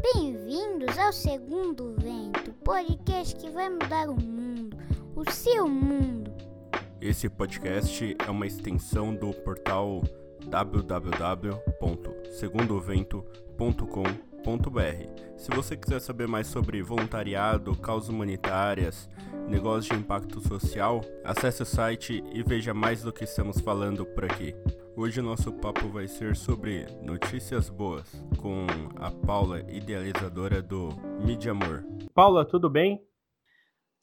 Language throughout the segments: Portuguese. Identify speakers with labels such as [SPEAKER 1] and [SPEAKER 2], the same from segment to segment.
[SPEAKER 1] Bem-vindos ao Segundo Vento, podcast que vai mudar o mundo, o seu mundo.
[SPEAKER 2] Esse podcast é uma extensão do portal www.segundovento.com.br. Se você quiser saber mais sobre voluntariado, causas humanitárias, negócios de impacto social, acesse o site e veja mais do que estamos falando por aqui. Hoje o nosso papo vai ser sobre notícias boas com a Paula, idealizadora do Mídia Amor.
[SPEAKER 3] Paula, tudo bem?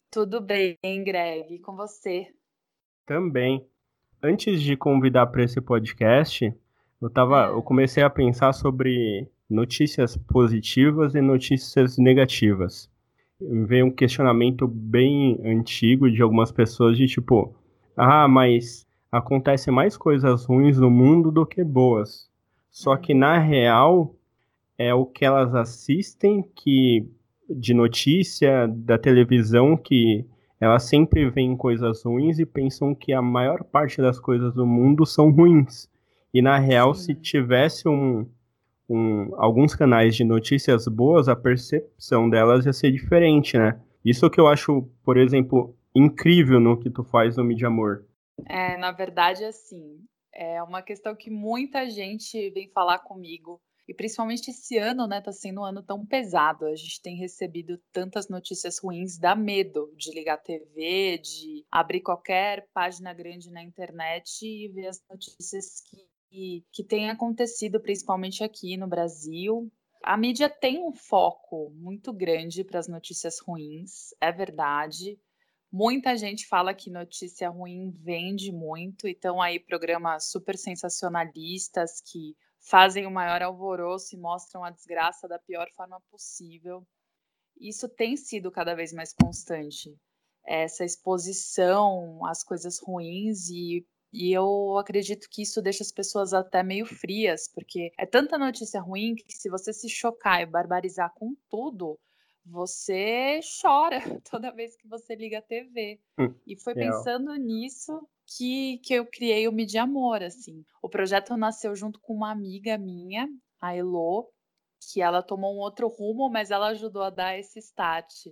[SPEAKER 4] Tudo bem, Greg, com você?
[SPEAKER 3] Também. Antes de convidar para esse podcast, eu tava, eu comecei a pensar sobre notícias positivas e notícias negativas. Veio um questionamento bem antigo de algumas pessoas de tipo, ah, mas acontecem mais coisas ruins no mundo do que boas. Só que na real é o que elas assistem que de notícia da televisão que elas sempre veem coisas ruins e pensam que a maior parte das coisas do mundo são ruins. E na real, Sim. se tivesse um, um, alguns canais de notícias boas, a percepção delas ia ser diferente, né? Isso que eu acho, por exemplo, incrível no que tu faz no Mídia Amor.
[SPEAKER 4] É, na verdade, assim, é uma questão que muita gente vem falar comigo e principalmente esse ano, né, tá sendo um ano tão pesado. A gente tem recebido tantas notícias ruins, dá medo de ligar a TV, de abrir qualquer página grande na internet e ver as notícias que, que têm acontecido, principalmente aqui no Brasil. A mídia tem um foco muito grande para as notícias ruins, é verdade. Muita gente fala que notícia ruim vende muito, então aí programas super sensacionalistas que fazem o maior alvoroço e mostram a desgraça da pior forma possível. Isso tem sido cada vez mais constante, essa exposição às coisas ruins e e eu acredito que isso deixa as pessoas até meio frias, porque é tanta notícia ruim que se você se chocar e barbarizar com tudo, você chora toda vez que você liga a TV. Hum, e foi pensando nisso que, que eu criei o Mídia Amor, assim. O projeto nasceu junto com uma amiga minha, a Elo, que ela tomou um outro rumo, mas ela ajudou a dar esse start.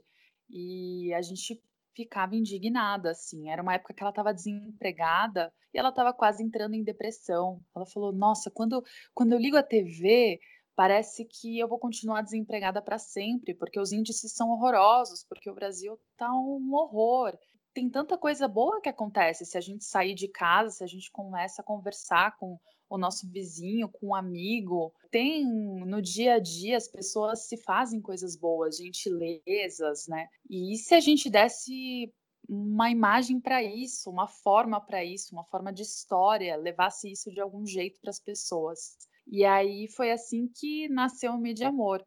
[SPEAKER 4] E a gente ficava indignada, assim. Era uma época que ela estava desempregada e ela estava quase entrando em depressão. Ela falou: Nossa, quando, quando eu ligo a TV, parece que eu vou continuar desempregada para sempre, porque os índices são horrorosos, porque o Brasil tá um horror tem tanta coisa boa que acontece se a gente sair de casa, se a gente começa a conversar com o nosso vizinho, com um amigo. Tem no dia a dia as pessoas se fazem coisas boas, gentilezas, né? E se a gente desse uma imagem para isso, uma forma para isso, uma forma de história, levasse isso de algum jeito para as pessoas. E aí foi assim que nasceu o Mídia Amor.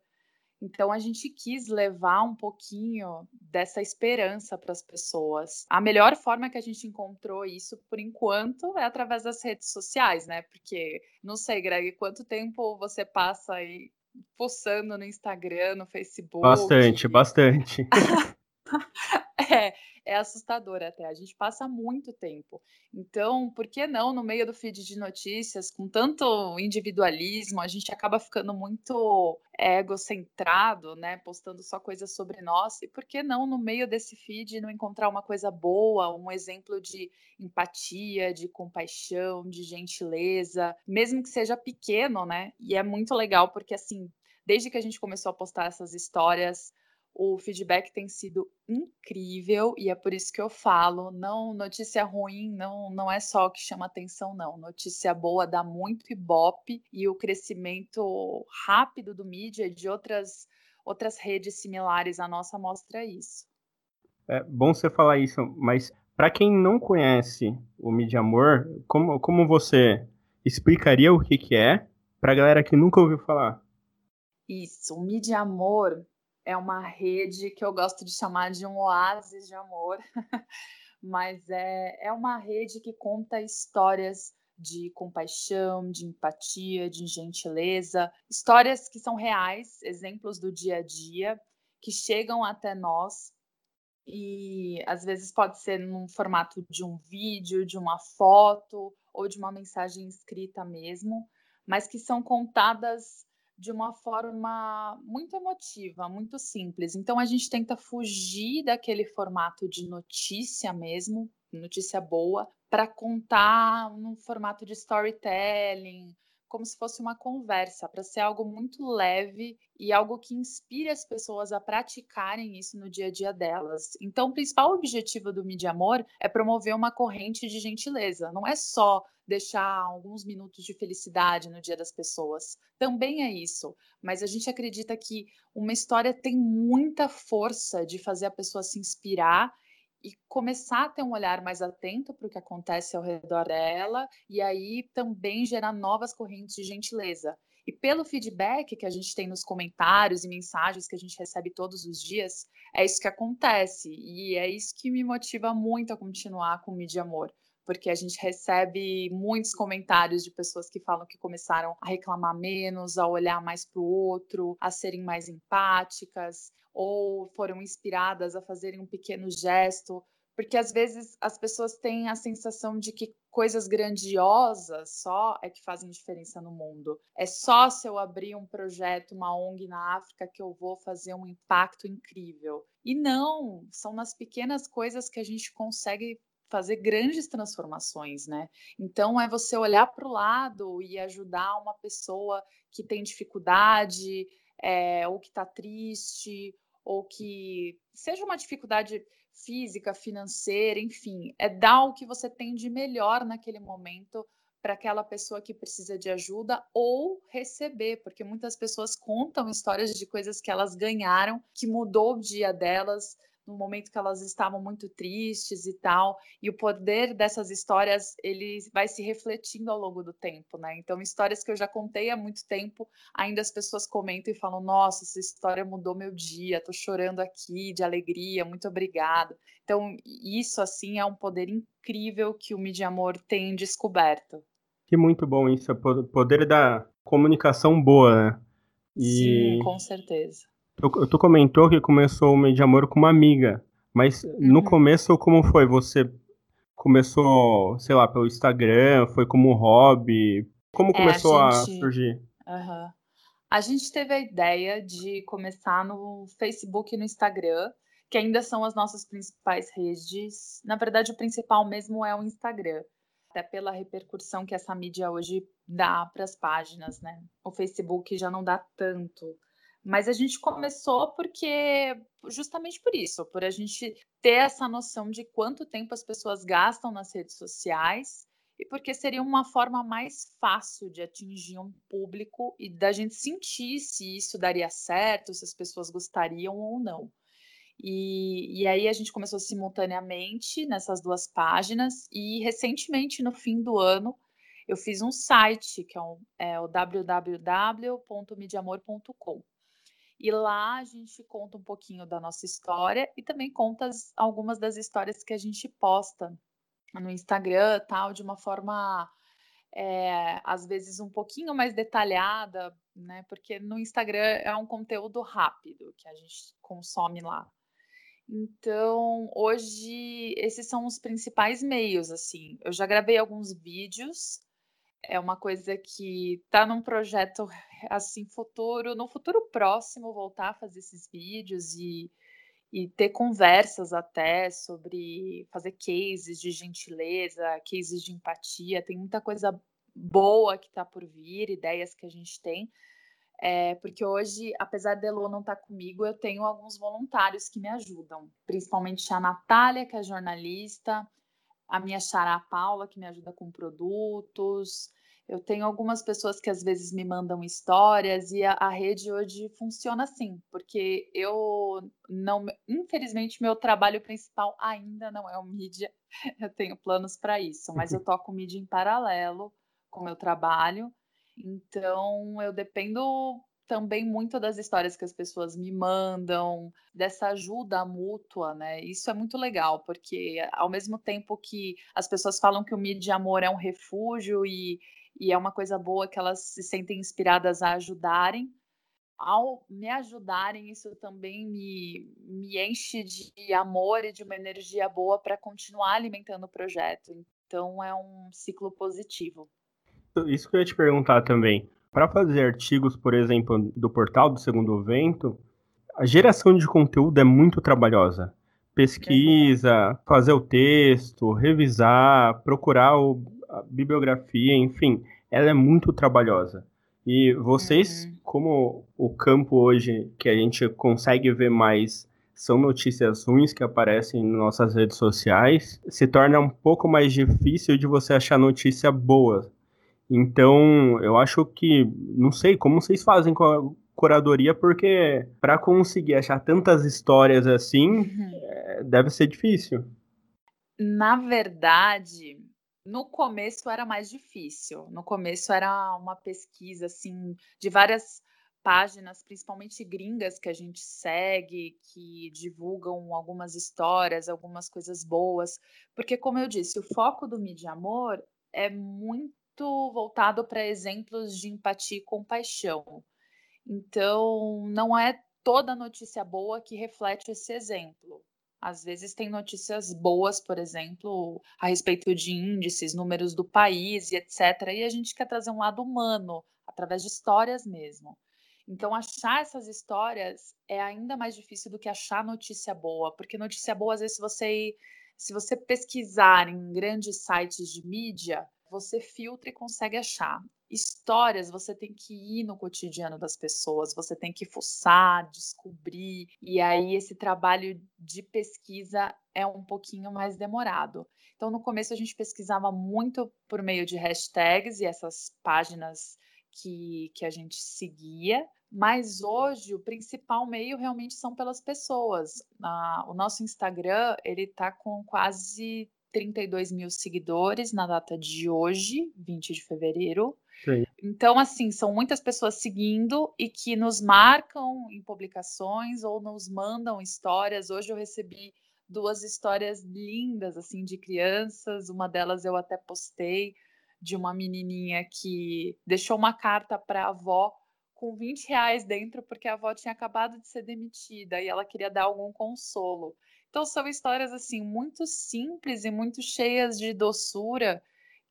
[SPEAKER 4] Então a gente quis levar um pouquinho dessa esperança para as pessoas. A melhor forma que a gente encontrou isso por enquanto é através das redes sociais, né? Porque não sei, Greg, quanto tempo você passa aí postando no Instagram, no Facebook?
[SPEAKER 3] Bastante, bastante.
[SPEAKER 4] é, é assustador até. A gente passa muito tempo. Então, por que não, no meio do feed de notícias, com tanto individualismo, a gente acaba ficando muito egocentrado, né? Postando só coisas sobre nós. E por que não, no meio desse feed, não encontrar uma coisa boa, um exemplo de empatia, de compaixão, de gentileza, mesmo que seja pequeno, né? E é muito legal porque, assim, desde que a gente começou a postar essas histórias, o feedback tem sido incrível e é por isso que eu falo, não notícia ruim não não é só o que chama atenção não. Notícia boa dá muito ibope e o crescimento rápido do mídia e de outras outras redes similares à nossa mostra isso.
[SPEAKER 3] É bom você falar isso, mas para quem não conhece o Mídia Amor, como, como você explicaria o que, que é para a galera que nunca ouviu falar?
[SPEAKER 4] Isso, o Mídia Amor é uma rede que eu gosto de chamar de um oásis de amor, mas é, é uma rede que conta histórias de compaixão, de empatia, de gentileza, histórias que são reais, exemplos do dia a dia, que chegam até nós e às vezes pode ser num formato de um vídeo, de uma foto ou de uma mensagem escrita mesmo, mas que são contadas de uma forma muito emotiva, muito simples. Então a gente tenta fugir daquele formato de notícia mesmo, notícia boa, para contar num formato de storytelling, como se fosse uma conversa, para ser algo muito leve e algo que inspire as pessoas a praticarem isso no dia a dia delas. Então, o principal objetivo do Mídia Amor é promover uma corrente de gentileza. Não é só deixar alguns minutos de felicidade no dia das pessoas. Também é isso, mas a gente acredita que uma história tem muita força de fazer a pessoa se inspirar e começar a ter um olhar mais atento para o que acontece ao redor dela e aí também gerar novas correntes de gentileza. E pelo feedback que a gente tem nos comentários e mensagens que a gente recebe todos os dias, é isso que acontece. E é isso que me motiva muito a continuar com o Mídia Amor porque a gente recebe muitos comentários de pessoas que falam que começaram a reclamar menos, a olhar mais para o outro, a serem mais empáticas, ou foram inspiradas a fazerem um pequeno gesto. Porque às vezes as pessoas têm a sensação de que coisas grandiosas só é que fazem diferença no mundo. É só se eu abrir um projeto, uma ONG na África, que eu vou fazer um impacto incrível. E não, são nas pequenas coisas que a gente consegue fazer grandes transformações, né? Então é você olhar para o lado e ajudar uma pessoa que tem dificuldade, é, ou que está triste, ou que seja uma dificuldade física, financeira, enfim, é dar o que você tem de melhor naquele momento para aquela pessoa que precisa de ajuda ou receber, porque muitas pessoas contam histórias de coisas que elas ganharam, que mudou o dia delas, no momento que elas estavam muito tristes e tal, e o poder dessas histórias ele vai se refletindo ao longo do tempo, né? Então, histórias que eu já contei há muito tempo, ainda as pessoas comentam e falam: "Nossa, essa história mudou meu dia, tô chorando aqui de alegria, muito obrigada". Então, isso assim é um poder incrível que o Mídia Amor tem descoberto.
[SPEAKER 3] Que muito bom isso, o poder da comunicação boa, né?
[SPEAKER 4] E... Sim, com certeza.
[SPEAKER 3] Tu, tu comentou que começou o mês de amor com uma amiga, mas uhum. no começo como foi? Você começou, sei lá, pelo Instagram, foi como hobby? Como é, começou a, gente... a surgir?
[SPEAKER 4] Uhum. A gente teve a ideia de começar no Facebook e no Instagram, que ainda são as nossas principais redes. Na verdade, o principal mesmo é o Instagram, até pela repercussão que essa mídia hoje dá para as páginas, né? O Facebook já não dá tanto. Mas a gente começou porque justamente por isso, por a gente ter essa noção de quanto tempo as pessoas gastam nas redes sociais e porque seria uma forma mais fácil de atingir um público e da gente sentir se isso daria certo, se as pessoas gostariam ou não. E, e aí a gente começou simultaneamente nessas duas páginas e recentemente, no fim do ano, eu fiz um site que é, um, é o www.mediamor.com. E lá a gente conta um pouquinho da nossa história e também conta as, algumas das histórias que a gente posta no Instagram, tal, de uma forma é, às vezes um pouquinho mais detalhada, né? Porque no Instagram é um conteúdo rápido que a gente consome lá. Então, hoje esses são os principais meios, assim. Eu já gravei alguns vídeos é uma coisa que está num projeto assim futuro, no futuro próximo voltar a fazer esses vídeos e, e ter conversas até sobre fazer cases de gentileza, cases de empatia, tem muita coisa boa que está por vir, ideias que a gente tem. É, porque hoje, apesar de Elo não estar tá comigo, eu tenho alguns voluntários que me ajudam, principalmente a Natália, que é jornalista, a minha xará Paula, que me ajuda com produtos. Eu tenho algumas pessoas que às vezes me mandam histórias e a, a rede hoje funciona assim, porque eu não, infelizmente, meu trabalho principal ainda não é o mídia. Eu tenho planos para isso, mas eu toco mídia em paralelo com o meu trabalho. Então, eu dependo também muito das histórias que as pessoas me mandam, dessa ajuda mútua, né? Isso é muito legal, porque ao mesmo tempo que as pessoas falam que o Mídia Amor é um refúgio e, e é uma coisa boa que elas se sentem inspiradas a ajudarem, ao me ajudarem, isso também me, me enche de amor e de uma energia boa para continuar alimentando o projeto. Então é um ciclo positivo.
[SPEAKER 3] Isso que eu ia te perguntar também para fazer artigos, por exemplo, do portal do Segundo Vento, a geração de conteúdo é muito trabalhosa. Pesquisa, fazer o texto, revisar, procurar o, a bibliografia, enfim, ela é muito trabalhosa. E vocês, uhum. como o campo hoje que a gente consegue ver mais são notícias ruins que aparecem em nossas redes sociais, se torna um pouco mais difícil de você achar notícia boa. Então, eu acho que, não sei como vocês fazem com a curadoria, porque para conseguir achar tantas histórias assim, uhum. é, deve ser difícil.
[SPEAKER 4] Na verdade, no começo era mais difícil. No começo era uma pesquisa assim de várias páginas, principalmente gringas, que a gente segue, que divulgam algumas histórias, algumas coisas boas. Porque, como eu disse, o foco do Mídia Amor é muito voltado para exemplos de empatia e compaixão. Então, não é toda notícia boa que reflete esse exemplo. Às vezes tem notícias boas, por exemplo, a respeito de índices, números do país e etc. E a gente quer trazer um lado humano, através de histórias mesmo. Então, achar essas histórias é ainda mais difícil do que achar notícia boa, porque notícia boa, às vezes, se você, se você pesquisar em grandes sites de mídia, você filtra e consegue achar. Histórias você tem que ir no cotidiano das pessoas, você tem que fuçar, descobrir, e aí esse trabalho de pesquisa é um pouquinho mais demorado. Então, no começo, a gente pesquisava muito por meio de hashtags e essas páginas que, que a gente seguia, mas hoje o principal meio realmente são pelas pessoas. Ah, o nosso Instagram ele está com quase 32 mil seguidores na data de hoje, 20 de fevereiro. Sim. Então, assim, são muitas pessoas seguindo e que nos marcam em publicações ou nos mandam histórias. Hoje eu recebi duas histórias lindas, assim, de crianças. Uma delas eu até postei, de uma menininha que deixou uma carta para a avó com 20 reais dentro porque a avó tinha acabado de ser demitida e ela queria dar algum consolo. Então são histórias assim muito simples e muito cheias de doçura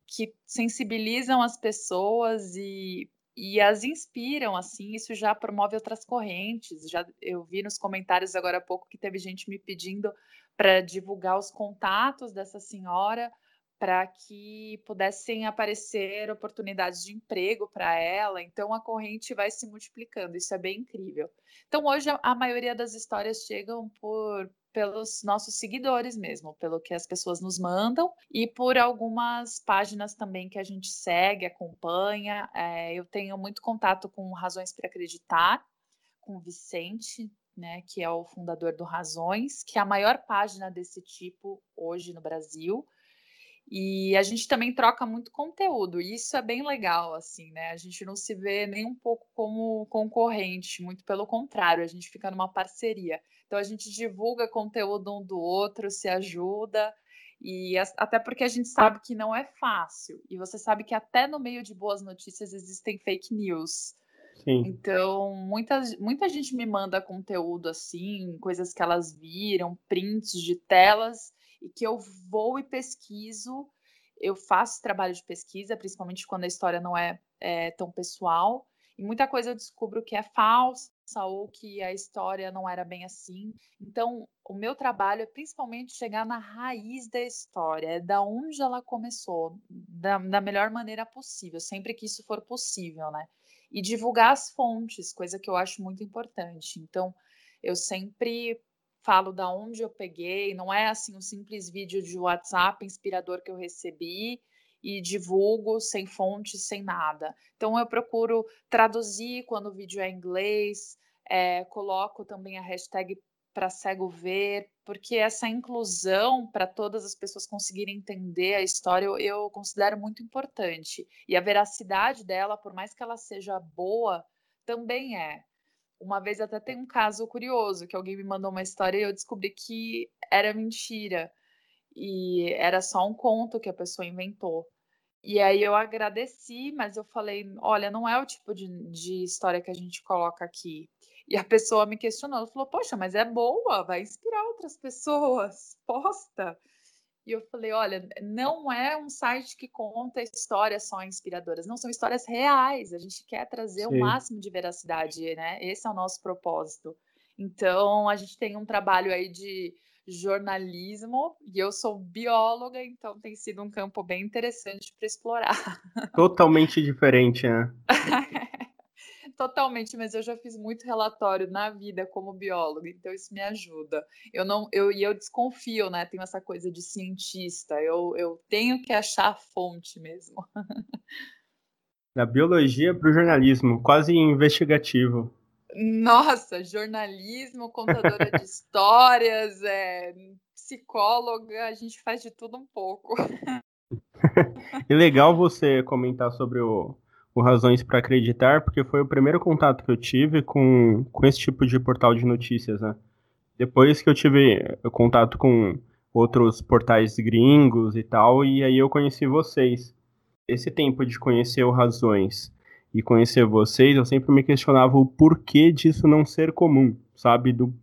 [SPEAKER 4] que sensibilizam as pessoas e, e as inspiram assim. Isso já promove outras correntes. Já eu vi nos comentários agora há pouco que teve gente me pedindo para divulgar os contatos dessa senhora para que pudessem aparecer oportunidades de emprego para ela. Então a corrente vai se multiplicando, isso é bem incrível. Então hoje a maioria das histórias chegam por pelos nossos seguidores mesmo, pelo que as pessoas nos mandam e por algumas páginas também que a gente segue, acompanha. É, eu tenho muito contato com Razões para Acreditar, com o Vicente, né, que é o fundador do Razões, que é a maior página desse tipo hoje no Brasil. E a gente também troca muito conteúdo, e isso é bem legal, assim, né? A gente não se vê nem um pouco como concorrente, muito pelo contrário, a gente fica numa parceria. Então a gente divulga conteúdo um do outro, se ajuda, e até porque a gente sabe que não é fácil. E você sabe que até no meio de boas notícias existem fake news. Sim. Então, muita, muita gente me manda conteúdo assim, coisas que elas viram, prints de telas e que eu vou e pesquiso. Eu faço trabalho de pesquisa, principalmente quando a história não é, é tão pessoal. E muita coisa eu descubro que é falsa ou que a história não era bem assim. Então, o meu trabalho é principalmente chegar na raiz da história, é da onde ela começou, da, da melhor maneira possível, sempre que isso for possível, né? E divulgar as fontes, coisa que eu acho muito importante. Então, eu sempre falo da onde eu peguei, não é assim um simples vídeo de WhatsApp inspirador que eu recebi e divulgo sem fonte, sem nada. Então eu procuro traduzir quando o vídeo é em inglês, é, coloco também a hashtag para cego ver, porque essa inclusão para todas as pessoas conseguirem entender a história eu, eu considero muito importante. E a veracidade dela, por mais que ela seja boa, também é. Uma vez até tem um caso curioso, que alguém me mandou uma história e eu descobri que era mentira. E era só um conto que a pessoa inventou. E aí eu agradeci, mas eu falei, olha, não é o tipo de, de história que a gente coloca aqui. E a pessoa me questionou, falou, poxa, mas é boa, vai inspirar outras pessoas, posta. E eu falei, olha, não é um site que conta histórias só inspiradoras, não são histórias reais. A gente quer trazer Sim. o máximo de veracidade, né? Esse é o nosso propósito. Então, a gente tem um trabalho aí de jornalismo e eu sou bióloga, então tem sido um campo bem interessante para explorar.
[SPEAKER 3] Totalmente diferente, né?
[SPEAKER 4] Totalmente, mas eu já fiz muito relatório na vida como bióloga, então isso me ajuda. Eu não, eu e eu desconfio, né? Tenho essa coisa de cientista. Eu, eu tenho que achar a fonte mesmo.
[SPEAKER 3] Da biologia para o jornalismo, quase investigativo.
[SPEAKER 4] Nossa, jornalismo, contadora de histórias, é, psicóloga, a gente faz de tudo um pouco.
[SPEAKER 3] e legal você comentar sobre o, o Razões para Acreditar, porque foi o primeiro contato que eu tive com, com esse tipo de portal de notícias, né? Depois que eu tive contato com outros portais gringos e tal, e aí eu conheci vocês. Esse tempo de conhecer o Razões e conhecer vocês, eu sempre me questionava o porquê disso não ser comum, sabe? Do,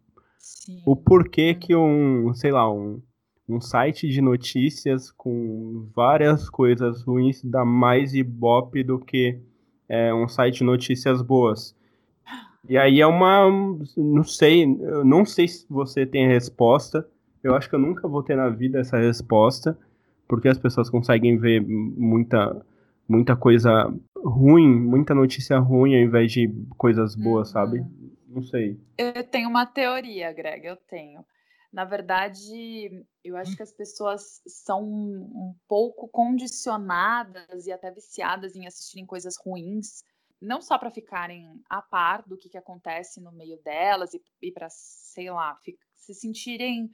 [SPEAKER 3] o porquê que um, sei lá, um, um site de notícias com várias coisas ruins dá mais ibope do que é, um site de notícias boas. E aí é uma. Não sei, não sei se você tem a resposta. Eu acho que eu nunca vou ter na vida essa resposta, porque as pessoas conseguem ver muita, muita coisa ruim, muita notícia ruim ao invés de coisas boas, uhum. sabe? Não sei.
[SPEAKER 4] Eu tenho uma teoria, Greg, eu tenho. Na verdade, eu acho que as pessoas são um pouco condicionadas e até viciadas em assistirem coisas ruins, não só para ficarem a par do que, que acontece no meio delas e, e para, sei lá, se sentirem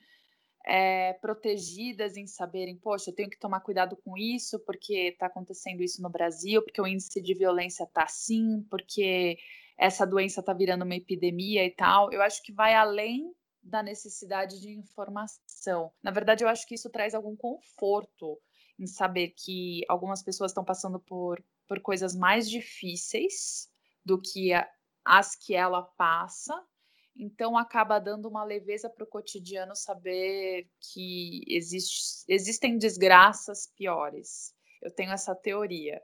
[SPEAKER 4] é, protegidas em saberem, poxa, eu tenho que tomar cuidado com isso porque está acontecendo isso no Brasil, porque o índice de violência está assim, porque essa doença está virando uma epidemia e tal. Eu acho que vai além da necessidade de informação. Na verdade, eu acho que isso traz algum conforto em saber que algumas pessoas estão passando por, por coisas mais difíceis do que a, as que ela passa. Então, acaba dando uma leveza para o cotidiano saber que existe, existem desgraças piores. Eu tenho essa teoria.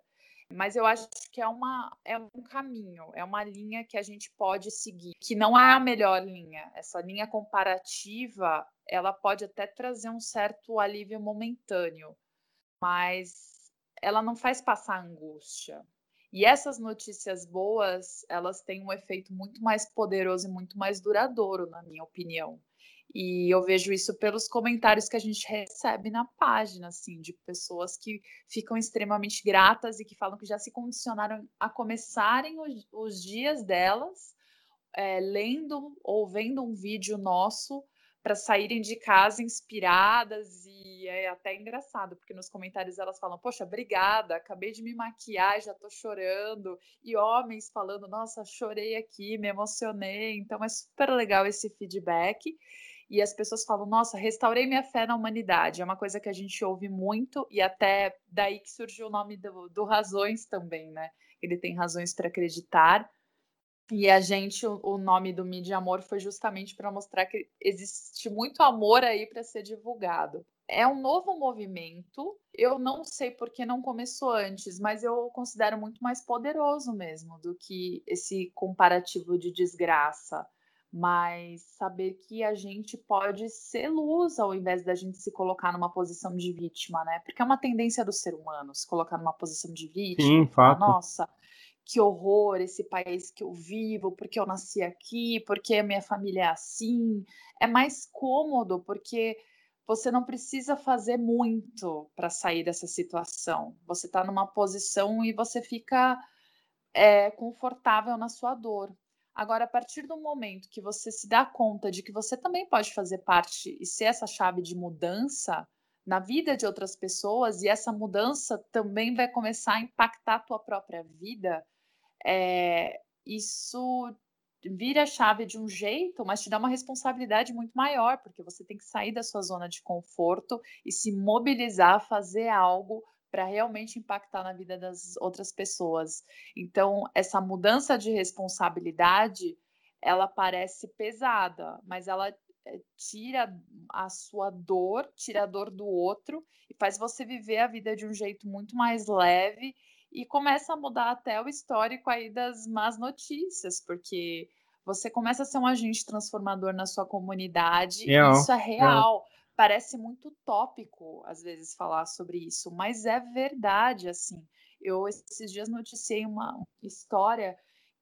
[SPEAKER 4] Mas eu acho que é, uma, é um caminho, é uma linha que a gente pode seguir, que não é a melhor linha. Essa linha comparativa, ela pode até trazer um certo alívio momentâneo, mas ela não faz passar angústia. E essas notícias boas, elas têm um efeito muito mais poderoso e muito mais duradouro, na minha opinião. E eu vejo isso pelos comentários que a gente recebe na página, assim, de pessoas que ficam extremamente gratas e que falam que já se condicionaram a começarem os, os dias delas é, lendo ou vendo um vídeo nosso para saírem de casa inspiradas e é até engraçado, porque nos comentários elas falam: "Poxa, obrigada, acabei de me maquiar, já estou chorando". E homens falando: "Nossa, chorei aqui, me emocionei". Então é super legal esse feedback e as pessoas falam: Nossa, restaurei minha fé na humanidade. É uma coisa que a gente ouve muito, e até daí que surgiu o nome do, do Razões também, né? Ele tem razões para acreditar. E a gente, o, o nome do Mídia Amor foi justamente para mostrar que existe muito amor aí para ser divulgado. É um novo movimento. Eu não sei por que não começou antes, mas eu considero muito mais poderoso mesmo do que esse comparativo de desgraça mas saber que a gente pode ser luz ao invés da gente se colocar numa posição de vítima, né? Porque é uma tendência do ser humano se colocar numa posição de vítima.
[SPEAKER 3] Sim, fato.
[SPEAKER 4] Nossa, que horror esse país que eu vivo, porque eu nasci aqui, porque a minha família é assim. É mais cômodo porque você não precisa fazer muito para sair dessa situação. Você está numa posição e você fica é, confortável na sua dor. Agora, a partir do momento que você se dá conta de que você também pode fazer parte e ser essa chave de mudança na vida de outras pessoas, e essa mudança também vai começar a impactar a tua própria vida, é, isso vira a chave de um jeito, mas te dá uma responsabilidade muito maior, porque você tem que sair da sua zona de conforto e se mobilizar a fazer algo para realmente impactar na vida das outras pessoas. Então, essa mudança de responsabilidade, ela parece pesada, mas ela é, tira a sua dor, tira a dor do outro e faz você viver a vida de um jeito muito mais leve e começa a mudar até o histórico aí das más notícias, porque você começa a ser um agente transformador na sua comunidade real, e isso é real. real. Parece muito tópico, às vezes, falar sobre isso, mas é verdade, assim. Eu, esses dias, noticiei uma história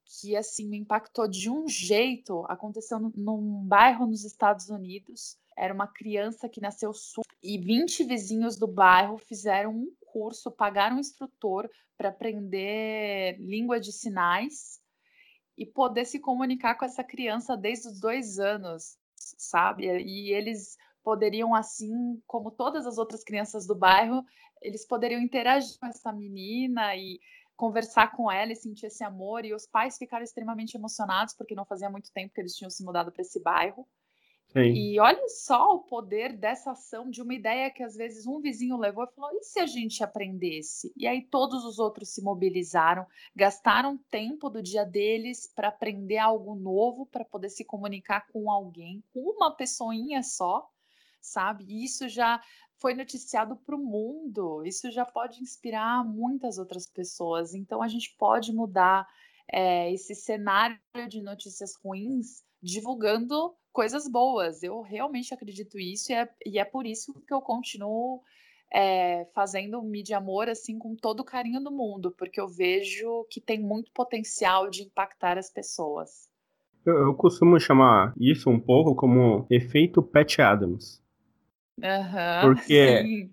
[SPEAKER 4] que, assim, me impactou de um jeito. Aconteceu num bairro nos Estados Unidos. Era uma criança que nasceu sul e 20 vizinhos do bairro fizeram um curso, pagaram um instrutor para aprender língua de sinais e poder se comunicar com essa criança desde os dois anos, sabe? E eles poderiam, assim como todas as outras crianças do bairro, eles poderiam interagir com essa menina e conversar com ela e sentir esse amor. E os pais ficaram extremamente emocionados porque não fazia muito tempo que eles tinham se mudado para esse bairro. Sim. E olha só o poder dessa ação, de uma ideia que às vezes um vizinho levou e falou: e se a gente aprendesse? E aí todos os outros se mobilizaram, gastaram tempo do dia deles para aprender algo novo, para poder se comunicar com alguém, com uma pessoinha só, sabe? E isso já foi noticiado para o mundo, isso já pode inspirar muitas outras pessoas. Então a gente pode mudar é, esse cenário de notícias ruins divulgando coisas boas. Eu realmente acredito isso e é, e é por isso que eu continuo é, fazendo mídia amor assim com todo o carinho do mundo, porque eu vejo que tem muito potencial de impactar as pessoas.
[SPEAKER 3] Eu, eu costumo chamar isso um pouco como efeito Pat Adams.
[SPEAKER 4] Uhum,
[SPEAKER 3] porque sim.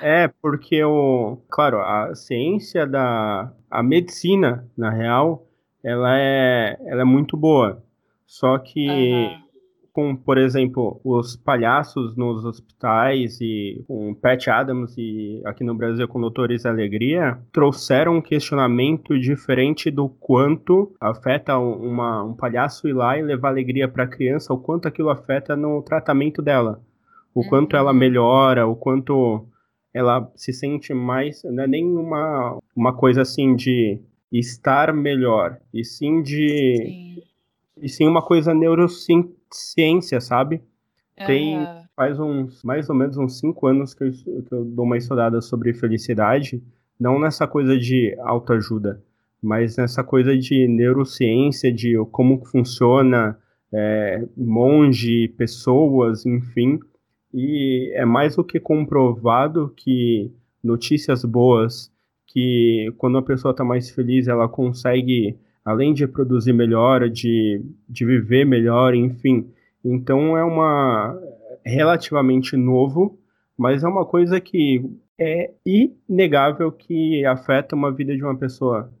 [SPEAKER 3] é porque o claro a ciência da a medicina na real ela é ela é muito boa só que uhum com, por exemplo, os palhaços nos hospitais e com Pat Adams e aqui no Brasil com Doutores Alegria, trouxeram um questionamento diferente do quanto afeta uma, um palhaço ir lá e levar alegria para a criança, o quanto aquilo afeta no tratamento dela, o quanto ela uhum. melhora, o quanto ela se sente mais, não é nem uma, uma coisa assim de estar melhor, e sim de... Sim. E sim uma coisa neurocientífica ciência, sabe? Tem faz uns mais ou menos uns cinco anos que eu, que eu dou uma estudada sobre felicidade, não nessa coisa de autoajuda, mas nessa coisa de neurociência, de como funciona é, monge, pessoas, enfim. E é mais do que comprovado que notícias boas, que quando a pessoa está mais feliz, ela consegue além de produzir melhor, de, de viver melhor, enfim. Então é uma relativamente novo, mas é uma coisa que é inegável que afeta uma vida de uma pessoa.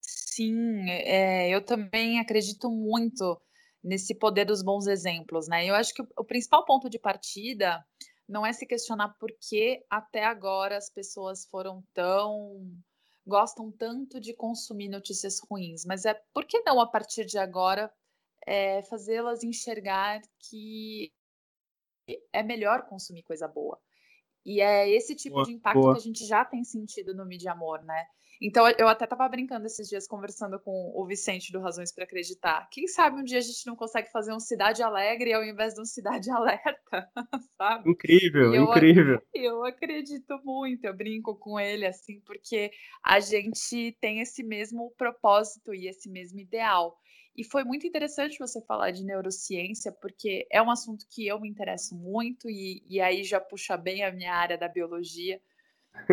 [SPEAKER 4] Sim, é, eu também acredito muito nesse poder dos bons exemplos, né? Eu acho que o, o principal ponto de partida não é se questionar por que até agora as pessoas foram tão gostam tanto de consumir notícias ruins, mas é por que não a partir de agora é, fazê-las enxergar que é melhor consumir coisa boa? E é esse tipo boa, de impacto boa. que a gente já tem sentido no Mídia Amor, né? Então, eu até estava brincando esses dias, conversando com o Vicente do Razões para Acreditar. Quem sabe um dia a gente não consegue fazer um Cidade Alegre ao invés de um Cidade Alerta, sabe?
[SPEAKER 3] Incrível, eu, incrível.
[SPEAKER 4] Eu acredito muito, eu brinco com ele, assim, porque a gente tem esse mesmo propósito e esse mesmo ideal. E foi muito interessante você falar de neurociência, porque é um assunto que eu me interesso muito, e, e aí já puxa bem a minha área da biologia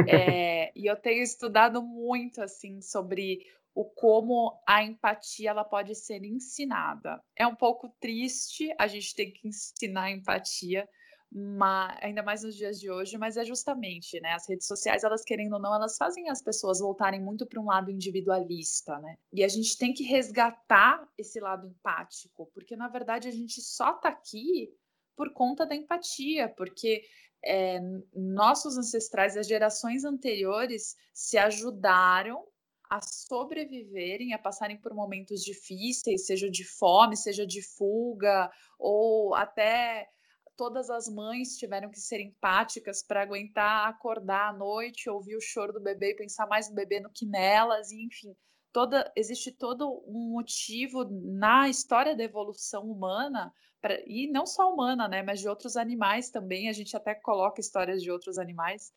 [SPEAKER 4] é, e eu tenho estudado muito assim sobre o como a empatia ela pode ser ensinada. É um pouco triste a gente ter que ensinar empatia, mas, ainda mais nos dias de hoje, mas é justamente, né? As redes sociais, elas querendo ou não, elas fazem as pessoas voltarem muito para um lado individualista, né? E a gente tem que resgatar esse lado empático, porque na verdade a gente só está aqui por conta da empatia, porque é, nossos ancestrais, as gerações anteriores, se ajudaram a sobreviverem, a passarem por momentos difíceis, seja de fome, seja de fuga, ou até todas as mães tiveram que ser empáticas para aguentar acordar à noite, ouvir o choro do bebê e pensar mais no bebê do que nelas, e enfim, toda existe todo um motivo na história da evolução humana pra, e não só humana, né, mas de outros animais também. A gente até coloca histórias de outros animais,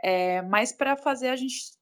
[SPEAKER 4] é, mas para fazer a gente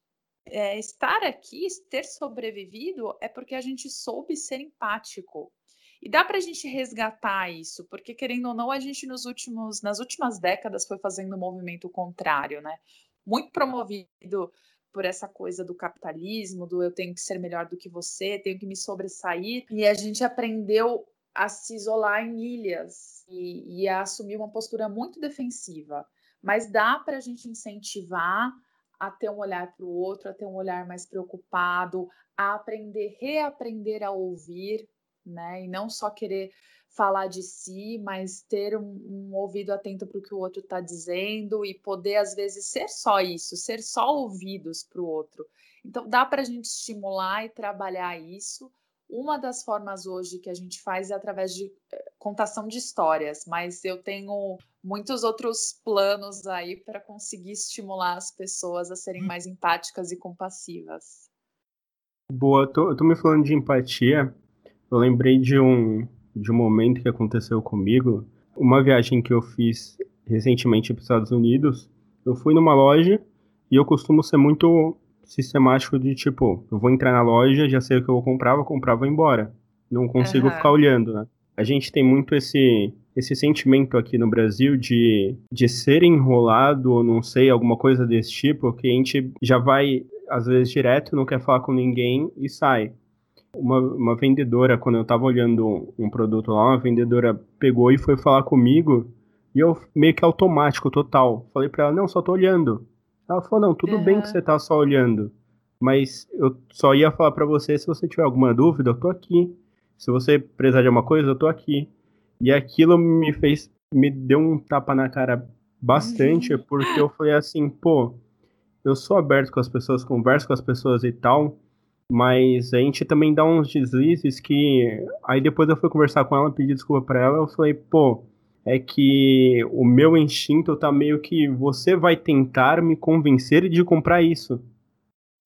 [SPEAKER 4] é, estar aqui, ter sobrevivido, é porque a gente soube ser empático. E dá para a gente resgatar isso, porque querendo ou não, a gente nos últimos, nas últimas décadas foi fazendo um movimento contrário, né? Muito promovido por essa coisa do capitalismo, do eu tenho que ser melhor do que você, tenho que me sobressair. E a gente aprendeu a se isolar em ilhas e, e a assumir uma postura muito defensiva. Mas dá para a gente incentivar a ter um olhar para o outro, a ter um olhar mais preocupado, a aprender, reaprender a ouvir, né? E não só querer falar de si, mas ter um, um ouvido atento para o que o outro está dizendo e poder, às vezes, ser só isso, ser só ouvidos para o outro. Então, dá para a gente estimular e trabalhar isso. Uma das formas hoje que a gente faz é através de eh, contação de histórias, mas eu tenho muitos outros planos aí para conseguir estimular as pessoas a serem mais empáticas e compassivas.
[SPEAKER 3] Boa, tô, eu tô me falando de empatia. Eu lembrei de um, de um momento que aconteceu comigo. Uma viagem que eu fiz recentemente para os Estados Unidos. Eu fui numa loja e eu costumo ser muito sistemático de tipo, eu vou entrar na loja, já sei o que eu vou comprar, vou comprar, vou embora. Não consigo uhum. ficar olhando, né? A gente tem muito esse esse sentimento aqui no Brasil de, de ser enrolado, ou não sei, alguma coisa desse tipo, que a gente já vai, às vezes, direto, não quer falar com ninguém e sai. Uma, uma vendedora, quando eu tava olhando um produto lá, uma vendedora pegou e foi falar comigo, e eu meio que automático, total. Falei pra ela, não, só tô olhando. Ela falou, não, tudo uhum. bem que você tá só olhando, mas eu só ia falar para você se você tiver alguma dúvida, eu tô aqui. Se você precisar de alguma coisa, eu tô aqui. E aquilo me fez, me deu um tapa na cara bastante, uhum. porque eu falei assim, pô, eu sou aberto com as pessoas, converso com as pessoas e tal, mas a gente também dá uns deslizes que. Aí depois eu fui conversar com ela, pedi desculpa pra ela, eu falei, pô, é que o meu instinto tá meio que você vai tentar me convencer de comprar isso.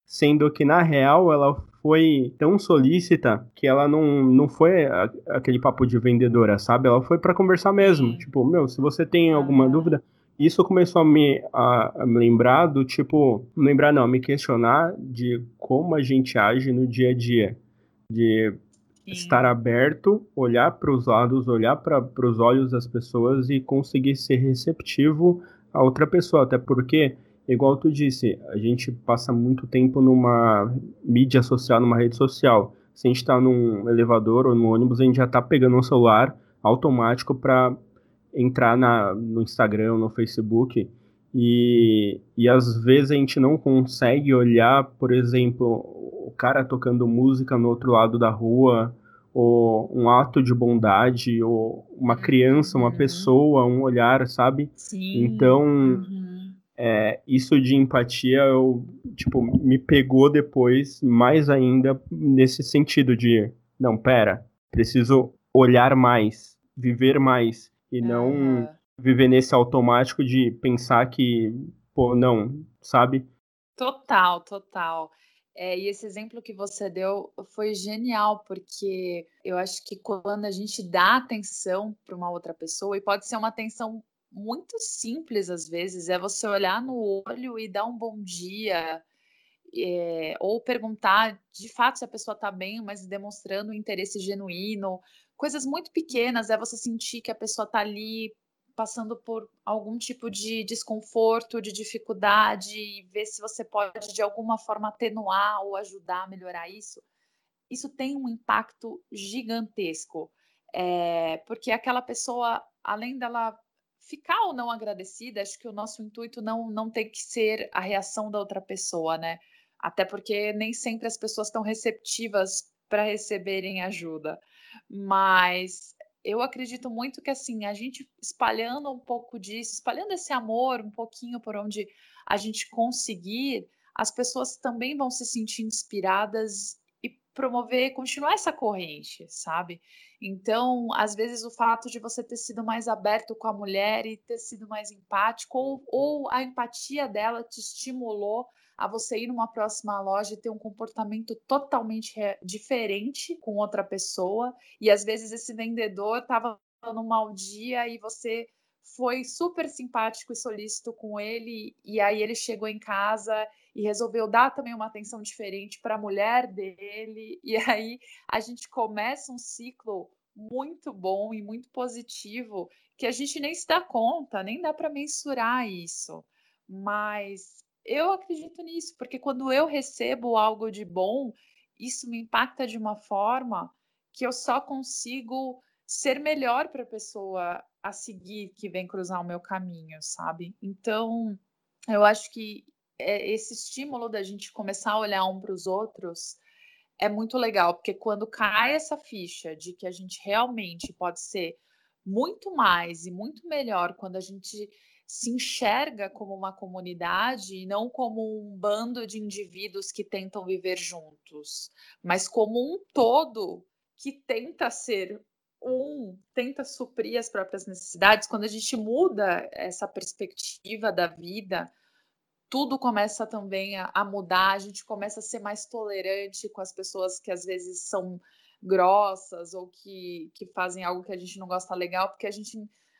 [SPEAKER 3] Sendo que na real ela foi tão solícita que ela não, não foi a, aquele papo de vendedora, sabe? Ela foi para conversar mesmo. Tipo, meu, se você tem alguma dúvida. Isso começou a me, a, a me lembrar do tipo. Lembrar não, me questionar de como a gente age no dia a dia. De Sim. estar aberto, olhar para os lados, olhar para os olhos das pessoas e conseguir ser receptivo a outra pessoa. Até porque igual tu disse, a gente passa muito tempo numa mídia social, numa rede social. Se a gente está num elevador ou no ônibus, a gente já está pegando um celular automático para entrar na, no Instagram, no Facebook. E, e às vezes a gente não consegue olhar, por exemplo, cara tocando música no outro lado da rua, ou um ato de bondade, ou uma criança, uma uhum. pessoa, um olhar, sabe?
[SPEAKER 4] Sim.
[SPEAKER 3] Então, uhum é, isso de empatia eu, tipo, me pegou depois mais ainda nesse sentido de, não, pera, preciso olhar mais, viver mais e não uhum. viver nesse automático de pensar que, pô, não, sabe?
[SPEAKER 4] Total, total. É, e esse exemplo que você deu foi genial, porque eu acho que quando a gente dá atenção para uma outra pessoa, e pode ser uma atenção muito simples às vezes, é você olhar no olho e dar um bom dia, é, ou perguntar de fato se a pessoa está bem, mas demonstrando um interesse genuíno. Coisas muito pequenas, é você sentir que a pessoa está ali passando por algum tipo de desconforto, de dificuldade, e ver se você pode de alguma forma atenuar ou ajudar a melhorar isso. Isso tem um impacto gigantesco, é, porque aquela pessoa, além dela ficar ou não agradecida, acho que o nosso intuito não, não tem que ser a reação da outra pessoa, né? Até porque nem sempre as pessoas estão receptivas para receberem ajuda. Mas eu acredito muito que assim, a gente espalhando um pouco disso, espalhando esse amor um pouquinho por onde a gente conseguir, as pessoas também vão se sentir inspiradas e promover, continuar essa corrente, sabe? Então, às vezes, o fato de você ter sido mais aberto com a mulher e ter sido mais empático, ou, ou a empatia dela te estimulou a você ir numa próxima loja e ter um comportamento totalmente diferente com outra pessoa. E às vezes esse vendedor estava num mau dia e você foi super simpático e solícito com ele, e aí ele chegou em casa e resolveu dar também uma atenção diferente para a mulher dele, e aí a gente começa um ciclo muito bom e muito positivo que a gente nem se dá conta, nem dá para mensurar isso. Mas eu acredito nisso, porque quando eu recebo algo de bom, isso me impacta de uma forma que eu só consigo ser melhor para a pessoa a seguir que vem cruzar o meu caminho, sabe? Então, eu acho que é, esse estímulo da gente começar a olhar um para os outros é muito legal, porque quando cai essa ficha de que a gente realmente pode ser muito mais e muito melhor quando a gente se enxerga como uma comunidade e não como um bando de indivíduos que tentam viver juntos, mas como um todo que tenta ser um, tenta suprir as próprias necessidades. Quando a gente muda essa perspectiva da vida, tudo começa também a, mudar, a gente começa a ser mais tolerante com as pessoas que às vezes são grossas ou que, que fazem algo que a gente não gosta legal, porque a gente,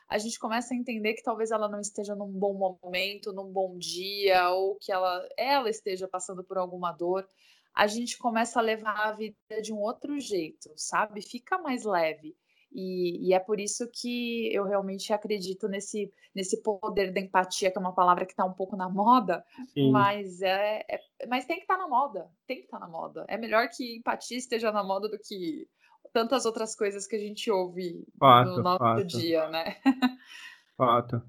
[SPEAKER 4] a gente começa a entender que talvez ela não esteja num bom momento, num bom dia, ou que ela, ela esteja passando por alguma dor. A gente começa a levar a vida de um outro jeito, sabe? Fica mais leve. E, e, é por isso que eu realmente acredito nesse, nesse poder da empatia, que é uma palavra que está um pouco na moda, Sim. mas é, é, mas tem que estar tá na moda, tem que estar tá na moda. É melhor que empatia esteja na moda do que tantas outras coisas que a gente ouve fato, no nosso fato. dia, né?
[SPEAKER 3] Fato.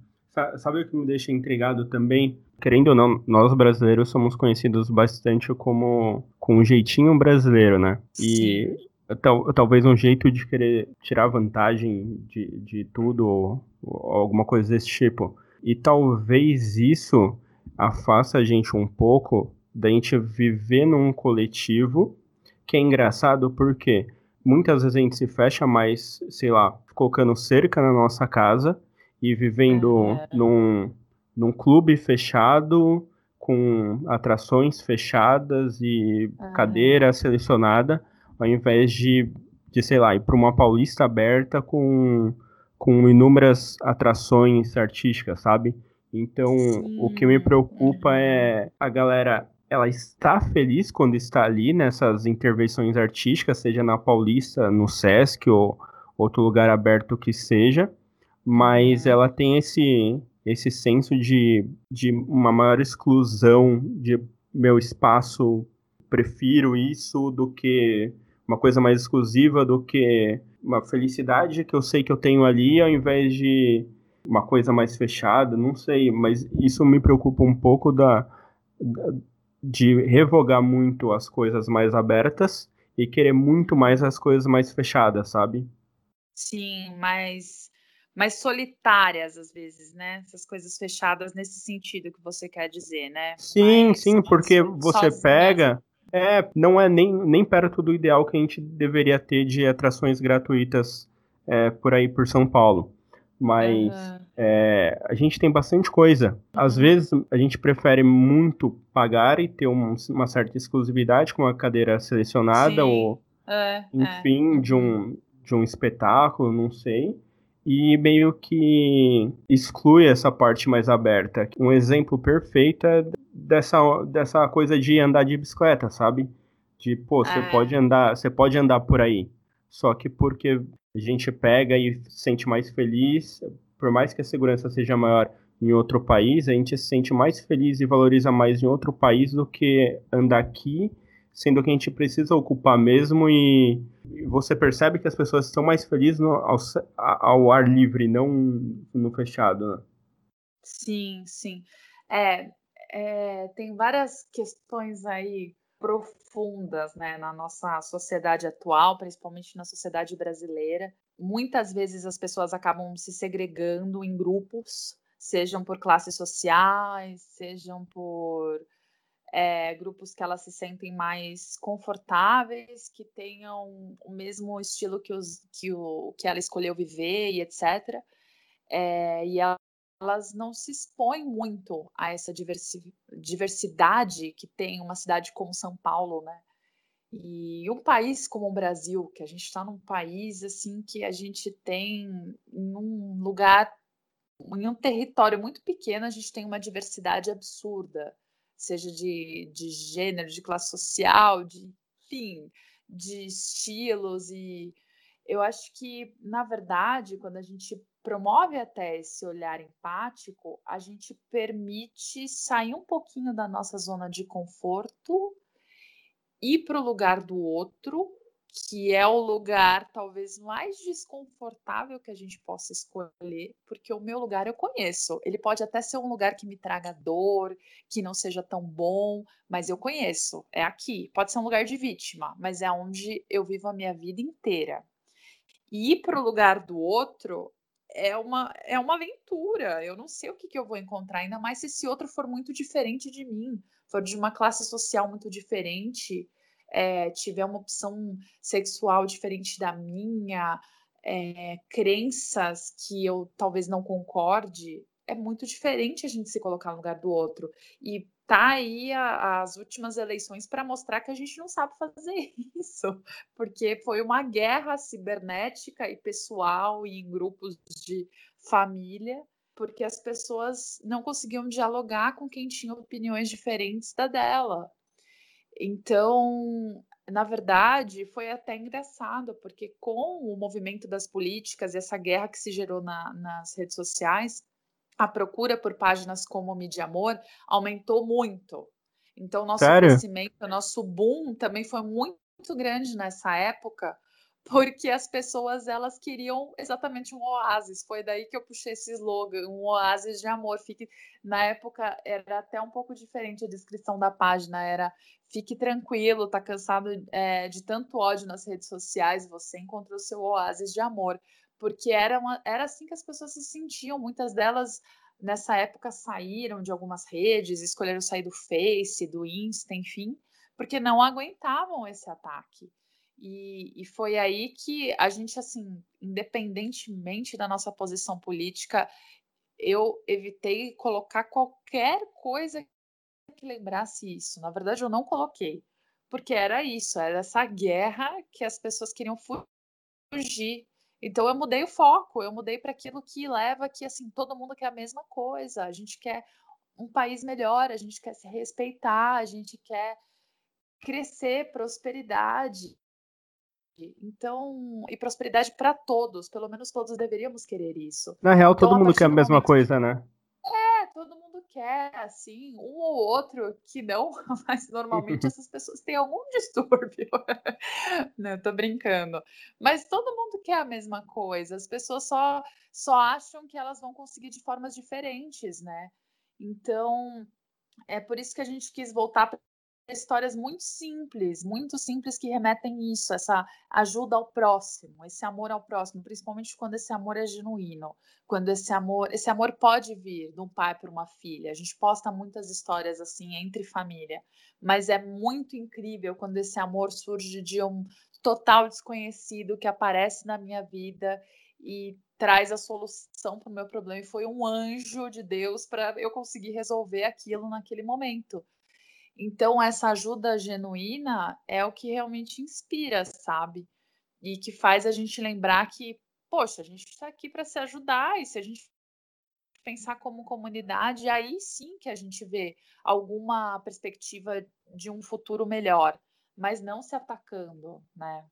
[SPEAKER 3] Sabe o que me deixa intrigado também? Querendo ou não, nós brasileiros somos conhecidos bastante como com um jeitinho brasileiro, né? E tal, talvez um jeito de querer tirar vantagem de, de tudo, ou, ou alguma coisa desse tipo. E talvez isso afasta a gente um pouco da gente viver num coletivo, que é engraçado porque muitas vezes a gente se fecha mais, sei lá, colocando cerca na nossa casa e vivendo uhum. num, num clube fechado, com atrações fechadas e uhum. cadeira selecionada, ao invés de, de sei lá, ir para uma Paulista aberta com, com inúmeras atrações artísticas, sabe? Então, Sim. o que me preocupa é a galera, ela está feliz quando está ali nessas intervenções artísticas, seja na Paulista, no Sesc ou outro lugar aberto que seja, mas uhum. ela tem esse esse senso de, de uma maior exclusão de meu espaço, prefiro isso do que uma coisa mais exclusiva do que uma felicidade que eu sei que eu tenho ali, ao invés de uma coisa mais fechada, não sei, mas isso me preocupa um pouco da, da de revogar muito as coisas mais abertas e querer muito mais as coisas mais fechadas, sabe?
[SPEAKER 4] Sim, mais mais solitárias às vezes, né? Essas coisas fechadas nesse sentido que você quer dizer, né?
[SPEAKER 3] Sim, mais, sim, porque você pega é, não é nem, nem perto do ideal que a gente deveria ter de atrações gratuitas é, por aí por São Paulo. Mas uhum. É, a gente tem bastante coisa. Às uhum. vezes a gente prefere muito pagar e ter um, uma certa exclusividade com a cadeira selecionada Sim. ou, é, é. enfim, de, um, de um espetáculo, não sei e meio que exclui essa parte mais aberta. Um exemplo perfeito é dessa, dessa coisa de andar de bicicleta, sabe? De, pô, você é. pode andar, você pode andar por aí. Só que porque a gente pega e se sente mais feliz, por mais que a segurança seja maior em outro país, a gente se sente mais feliz e valoriza mais em outro país do que andar aqui sendo que a gente precisa ocupar mesmo e você percebe que as pessoas estão mais felizes no, ao, ao, ar livre, não no fechado. Né?
[SPEAKER 4] Sim, sim. É, é, tem várias questões aí profundas né, na nossa sociedade atual, principalmente na sociedade brasileira. Muitas vezes as pessoas acabam se segregando em grupos, sejam por classes sociais, sejam por é, grupos que elas se sentem mais confortáveis, que tenham o mesmo estilo que, os, que, o, que ela escolheu viver e etc. É, e elas não se expõem muito a essa diversidade que tem uma cidade como São Paulo, né? E um país como o Brasil, que a gente está num país assim que a gente tem um lugar, em um território muito pequeno, a gente tem uma diversidade absurda, seja de, de gênero, de classe social, de enfim, de estilos e eu acho que, na verdade, quando a gente promove até esse olhar empático, a gente permite sair um pouquinho da nossa zona de conforto, ir para o lugar do outro, que é o lugar talvez mais desconfortável que a gente possa escolher, porque o meu lugar eu conheço. Ele pode até ser um lugar que me traga dor, que não seja tão bom, mas eu conheço. É aqui. Pode ser um lugar de vítima, mas é onde eu vivo a minha vida inteira. E ir para o lugar do outro é uma, é uma aventura. Eu não sei o que, que eu vou encontrar, ainda mais se esse outro for muito diferente de mim, for de uma classe social muito diferente, é, tiver uma opção sexual diferente da minha, é, crenças que eu talvez não concorde. É muito diferente a gente se colocar no lugar do outro. E tá aí a, as últimas eleições para mostrar que a gente não sabe fazer isso, porque foi uma guerra cibernética e pessoal e em grupos de família, porque as pessoas não conseguiam dialogar com quem tinha opiniões diferentes da dela. Então, na verdade, foi até engraçado, porque com o movimento das políticas e essa guerra que se gerou na, nas redes sociais, a procura por páginas como Mídia Amor aumentou muito. Então, nosso Sério? crescimento, nosso boom também foi muito grande nessa época, porque as pessoas elas queriam exatamente um oásis. Foi daí que eu puxei esse slogan, um oásis de amor. Fique na época era até um pouco diferente a descrição da página, era fique tranquilo, tá cansado é, de tanto ódio nas redes sociais, você encontrou seu oásis de amor porque era, uma, era assim que as pessoas se sentiam. Muitas delas, nessa época, saíram de algumas redes, escolheram sair do Face, do Insta, enfim, porque não aguentavam esse ataque. E, e foi aí que a gente, assim, independentemente da nossa posição política, eu evitei colocar qualquer coisa que lembrasse isso. Na verdade, eu não coloquei, porque era isso, era essa guerra que as pessoas queriam fugir então eu mudei o foco, eu mudei para aquilo que leva que assim todo mundo quer a mesma coisa. A gente quer um país melhor, a gente quer se respeitar, a gente quer crescer, prosperidade. Então, e prosperidade para todos, pelo menos todos deveríamos querer isso.
[SPEAKER 3] Na real, todo então, mundo quer a mesma momento... coisa, né?
[SPEAKER 4] É, todo mundo quer, assim, um ou outro que não, mas normalmente essas pessoas têm algum distúrbio. não, tô brincando. Mas todo mundo quer a mesma coisa, as pessoas só, só acham que elas vão conseguir de formas diferentes, né? Então, é por isso que a gente quis voltar histórias muito simples, muito simples que remetem isso, essa ajuda ao próximo, esse amor ao próximo, principalmente quando esse amor é genuíno, quando esse amor, esse amor pode vir de um pai para uma filha. A gente posta muitas histórias assim entre família, mas é muito incrível quando esse amor surge de um total desconhecido que aparece na minha vida e traz a solução para o meu problema e foi um anjo de Deus para eu conseguir resolver aquilo naquele momento. Então, essa ajuda genuína é o que realmente inspira, sabe? E que faz a gente lembrar que, poxa, a gente está aqui para se ajudar, e se a gente pensar como comunidade, aí sim que a gente vê alguma perspectiva de um futuro melhor, mas não se atacando, né?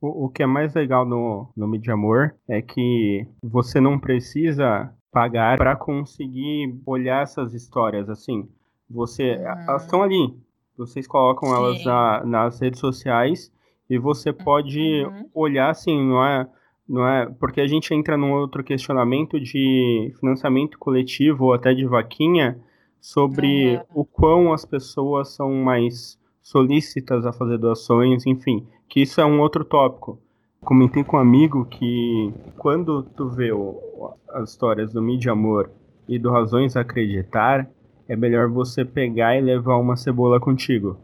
[SPEAKER 3] O, o que é mais legal no, no de Amor é que você não precisa pagar para conseguir olhar essas histórias assim. Você, uhum. elas estão ali. Vocês colocam Sim. elas na, nas redes sociais e você pode uhum. olhar assim, não é, não é, porque a gente entra num outro questionamento de financiamento coletivo ou até de vaquinha sobre uhum. o quão as pessoas são mais solícitas a fazer doações, enfim, que isso é um outro tópico. Comentei com um amigo que quando tu vê o, as histórias do Mídia Amor e do Razões a Acreditar, é melhor você pegar e levar uma cebola contigo.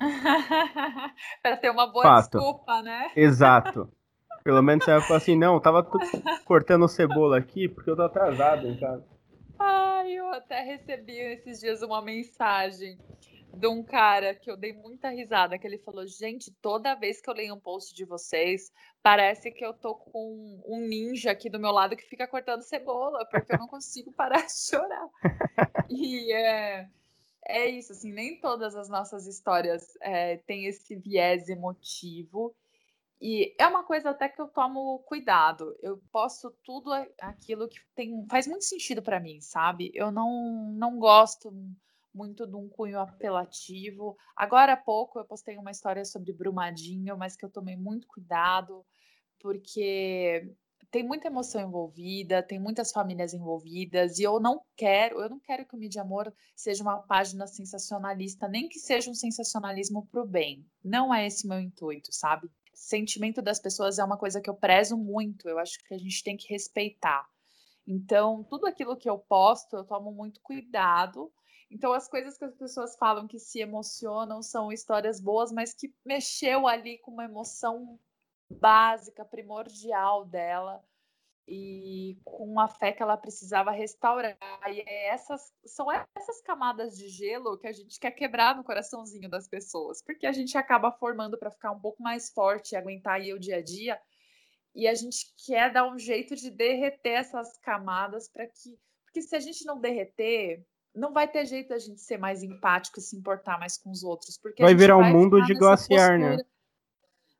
[SPEAKER 4] para ter uma boa Fato. desculpa, né?
[SPEAKER 3] Exato. Pelo menos você vai falar assim, não, tava cortando cebola aqui porque eu tô atrasado em casa.
[SPEAKER 4] Ai, eu até recebi esses dias uma mensagem de um cara que eu dei muita risada, que ele falou: Gente, toda vez que eu leio um post de vocês, parece que eu tô com um ninja aqui do meu lado que fica cortando cebola, porque eu não consigo parar de chorar. E é, é isso, assim, nem todas as nossas histórias é, têm esse viés emotivo. E é uma coisa até que eu tomo cuidado. Eu posto tudo aquilo que tem, faz muito sentido para mim, sabe? Eu não, não gosto muito de um cunho apelativo. Agora há pouco eu postei uma história sobre Brumadinho, mas que eu tomei muito cuidado, porque tem muita emoção envolvida, tem muitas famílias envolvidas, e eu não quero, eu não quero que o Mídia Amor seja uma página sensacionalista, nem que seja um sensacionalismo para o bem. Não é esse meu intuito, sabe? Sentimento das pessoas é uma coisa que eu prezo muito, eu acho que a gente tem que respeitar. Então, tudo aquilo que eu posto, eu tomo muito cuidado então, as coisas que as pessoas falam que se emocionam são histórias boas, mas que mexeu ali com uma emoção básica, primordial dela e com a fé que ela precisava restaurar. E é essas são essas camadas de gelo que a gente quer quebrar no coraçãozinho das pessoas, porque a gente acaba formando para ficar um pouco mais forte e aguentar aí o dia a dia. E a gente quer dar um jeito de derreter essas camadas para que, porque se a gente não derreter, não vai ter jeito a gente ser mais empático e se importar mais com os outros. Porque
[SPEAKER 3] vai virar um mundo de glaciar, né?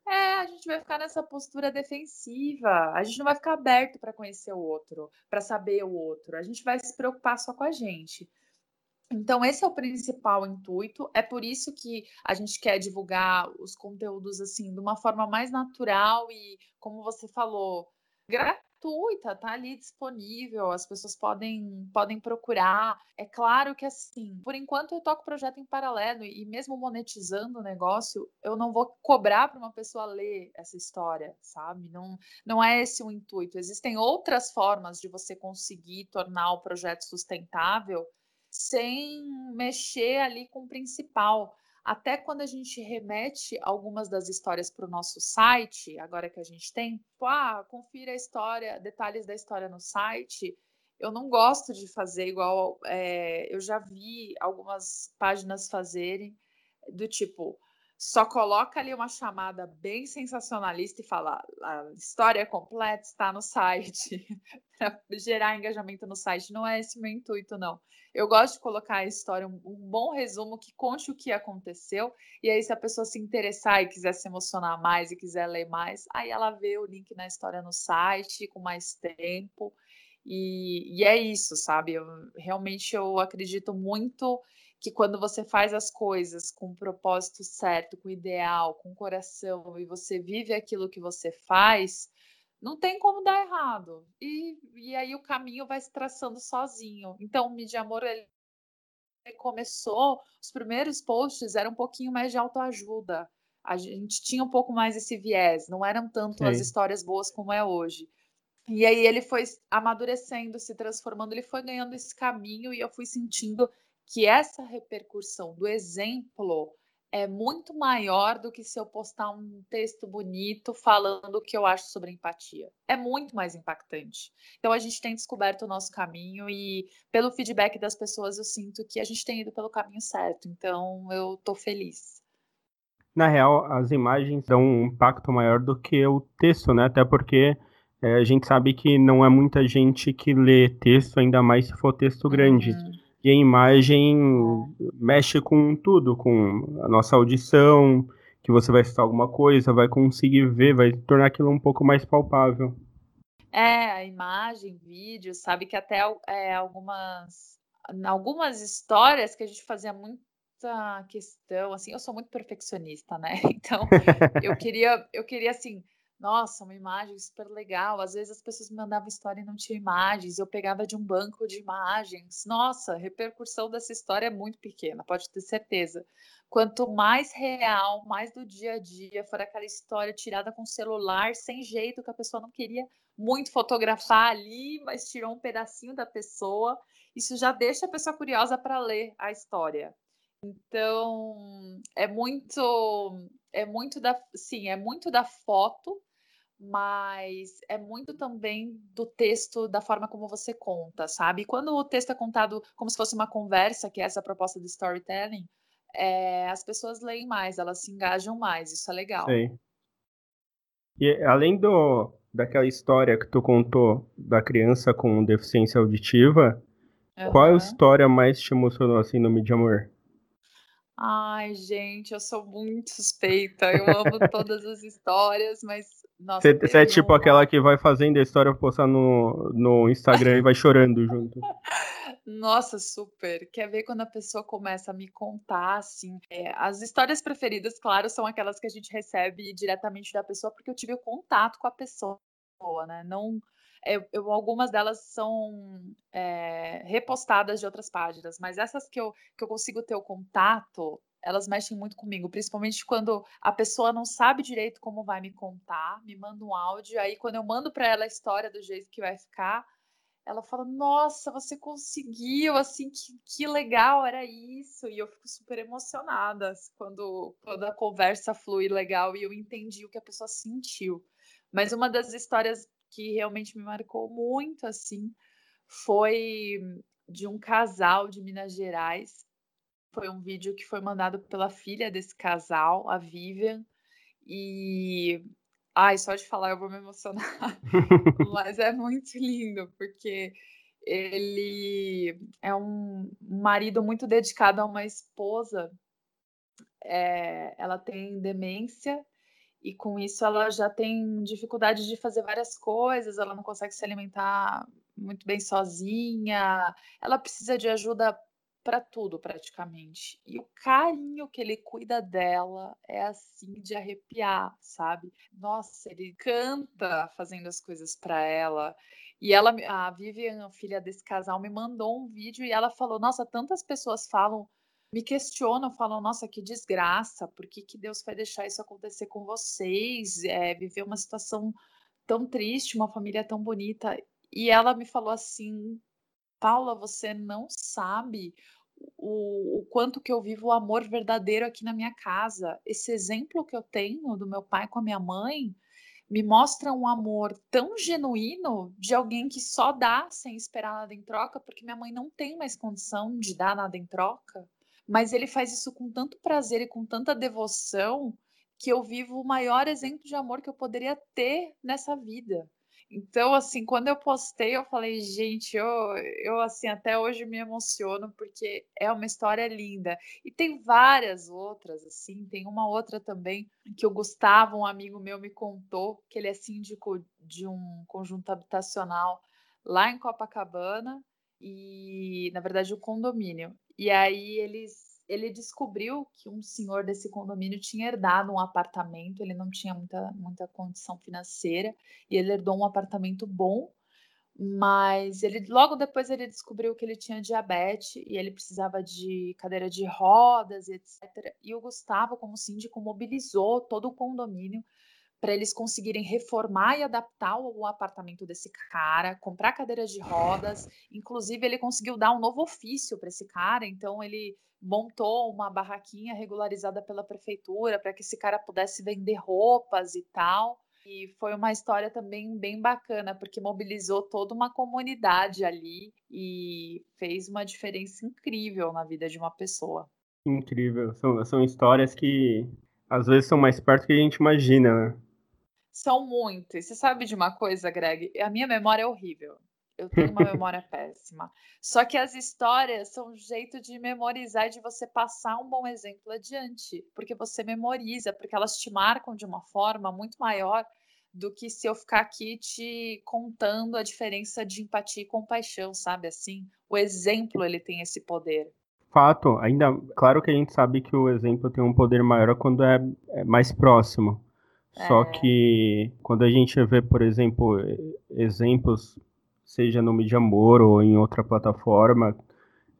[SPEAKER 4] É, a gente vai ficar nessa postura defensiva. A gente não vai ficar aberto para conhecer o outro, para saber o outro. A gente vai se preocupar só com a gente. Então, esse é o principal intuito. É por isso que a gente quer divulgar os conteúdos assim de uma forma mais natural e, como você falou, gratuita, tá ali disponível, as pessoas podem, podem procurar. É claro que assim, por enquanto eu toco projeto em paralelo e mesmo monetizando o negócio, eu não vou cobrar para uma pessoa ler essa história, sabe? Não, não é esse o intuito. Existem outras formas de você conseguir tornar o projeto sustentável sem mexer ali com o principal até quando a gente remete algumas das histórias para o nosso site, agora que a gente tem, tipo, ah, confira a história, detalhes da história no site. Eu não gosto de fazer igual. É, eu já vi algumas páginas fazerem do tipo, só coloca ali uma chamada bem sensacionalista e fala a história completa está no site para gerar engajamento no site. Não é esse meu intuito, não. Eu gosto de colocar a história, um, um, bom resumo que conte o que aconteceu, e aí, se a pessoa se interessar e quiser se emocionar mais e quiser ler mais, aí ela vê o link na história no site com mais tempo. E, e é isso, sabe? Eu, realmente eu acredito muito que quando você faz as coisas com o propósito certo, com o ideal, com o coração, e você vive aquilo que você faz, não tem como dar errado. E, e aí o caminho vai se traçando sozinho. Então, o Mídia Amor ele começou, os primeiros posts eram um pouquinho mais de autoajuda. A gente tinha um pouco mais esse viés, não eram tanto Sim. as histórias boas como é hoje. E aí ele foi amadurecendo, se transformando, ele foi ganhando esse caminho e eu fui sentindo que essa repercussão do exemplo é muito maior do que se eu postar um texto bonito falando o que eu acho sobre empatia. É muito mais impactante. Então a gente tem descoberto o nosso caminho e pelo feedback das pessoas eu sinto que a gente tem ido pelo caminho certo. Então eu tô feliz.
[SPEAKER 3] Na real, as imagens dão um impacto maior do que o texto, né? Até porque é, a gente sabe que não é muita gente que lê texto, ainda mais se for texto grande. Uhum. E a imagem mexe com tudo, com a nossa audição, que você vai citar alguma coisa, vai conseguir ver, vai tornar aquilo um pouco mais palpável.
[SPEAKER 4] É, a imagem, vídeo, sabe que até é, algumas, algumas histórias que a gente fazia muita questão, assim, eu sou muito perfeccionista, né? Então, eu queria, eu queria assim, nossa, uma imagem super legal. Às vezes as pessoas me mandavam história e não tinha imagens, eu pegava de um banco de imagens. Nossa, a repercussão dessa história é muito pequena, pode ter certeza. Quanto mais real, mais do dia a dia, for aquela história tirada com celular, sem jeito, que a pessoa não queria muito fotografar ali, mas tirou um pedacinho da pessoa, isso já deixa a pessoa curiosa para ler a história. Então, é muito é muito da sim, é muito da foto mas é muito também do texto, da forma como você conta, sabe? Quando o texto é contado como se fosse uma conversa, que é essa proposta do storytelling, é, as pessoas leem mais, elas se engajam mais, isso é legal.
[SPEAKER 3] Sim. E além do, daquela história que tu contou da criança com deficiência auditiva, uhum. qual história mais te emocionou assim no Mídia Amor?
[SPEAKER 4] Ai, gente, eu sou muito suspeita. Eu amo todas as histórias, mas. Nossa,
[SPEAKER 3] você, é tipo aquela que vai fazendo a história postar no, no Instagram e vai chorando junto.
[SPEAKER 4] Nossa, super. Quer ver quando a pessoa começa a me contar, assim. É, as histórias preferidas, claro, são aquelas que a gente recebe diretamente da pessoa, porque eu tive o contato com a pessoa, né? Não. Eu, algumas delas são é, repostadas de outras páginas, mas essas que eu, que eu consigo ter o contato, elas mexem muito comigo, principalmente quando a pessoa não sabe direito como vai me contar, me manda um áudio, aí quando eu mando para ela a história do jeito que vai ficar, ela fala: Nossa, você conseguiu, assim, que, que legal era isso. E eu fico super emocionada quando, quando a conversa flui legal e eu entendi o que a pessoa sentiu. Mas uma das histórias que realmente me marcou muito, assim, foi de um casal de Minas Gerais. Foi um vídeo que foi mandado pela filha desse casal, a Vivian, e Ai, só de falar eu vou me emocionar. Mas é muito lindo, porque ele é um marido muito dedicado a uma esposa. É, ela tem demência e com isso ela já tem dificuldade de fazer várias coisas, ela não consegue se alimentar muito bem sozinha, ela precisa de ajuda para tudo praticamente. E o carinho que ele cuida dela é assim de arrepiar, sabe? Nossa, ele canta fazendo as coisas para ela. E ela, a Vivian, filha desse casal, me mandou um vídeo e ela falou: Nossa, tantas pessoas falam, me questionam, falam: Nossa, que desgraça, por que, que Deus vai deixar isso acontecer com vocês? É, viver uma situação tão triste, uma família tão bonita. E ela me falou assim: Paula, você não sabe o, o, quanto que eu vivo o amor verdadeiro aqui na minha casa. Esse exemplo que eu tenho do meu pai com a minha mãe me mostra um amor tão genuíno de alguém que só dá sem esperar nada em troca, porque minha mãe não tem mais condição de dar nada em troca. Mas ele faz isso com tanto prazer e com tanta devoção que eu vivo o maior exemplo de amor que eu poderia ter nessa vida. Então, assim, quando eu postei, eu falei, gente, eu, eu assim, até hoje me emociono porque é uma história linda. E tem várias outras, assim, tem uma outra também que o Gustavo, um amigo meu, me contou, que ele é síndico de um conjunto habitacional lá em Copacabana e, na verdade, o um condomínio. E aí eles ele descobriu que um senhor desse condomínio tinha herdado um apartamento, ele não tinha muita, muita condição financeira, e ele herdou um apartamento bom, mas ele logo depois ele descobriu que ele tinha diabetes e ele precisava de cadeira de rodas, etc. E o Gustavo, como síndico, mobilizou todo o condomínio para eles conseguirem reformar e adaptar o apartamento desse cara, comprar cadeiras de rodas. Inclusive, ele conseguiu dar um novo ofício para esse cara, então ele montou uma barraquinha regularizada pela prefeitura para que esse cara pudesse vender roupas e tal. E foi uma história também bem bacana, porque mobilizou toda uma comunidade ali e fez uma diferença incrível na vida de uma pessoa.
[SPEAKER 3] Incrível. São, são histórias que às vezes são mais perto do que a gente imagina, né?
[SPEAKER 4] São muito. E você sabe de uma coisa, Greg? A minha memória é horrível. Eu tenho uma memória péssima. Só que as histórias são um jeito de memorizar e de você passar um bom exemplo adiante. Porque você memoriza, porque elas te marcam de uma forma muito maior do que se eu ficar aqui te contando a diferença de empatia e compaixão, sabe? Assim, o exemplo ele tem esse poder.
[SPEAKER 3] Fato, ainda claro que a gente sabe que o exemplo tem um poder maior quando é, é mais próximo. Só é. que quando a gente vê, por exemplo, exemplos, seja no Mídia Amor ou em outra plataforma,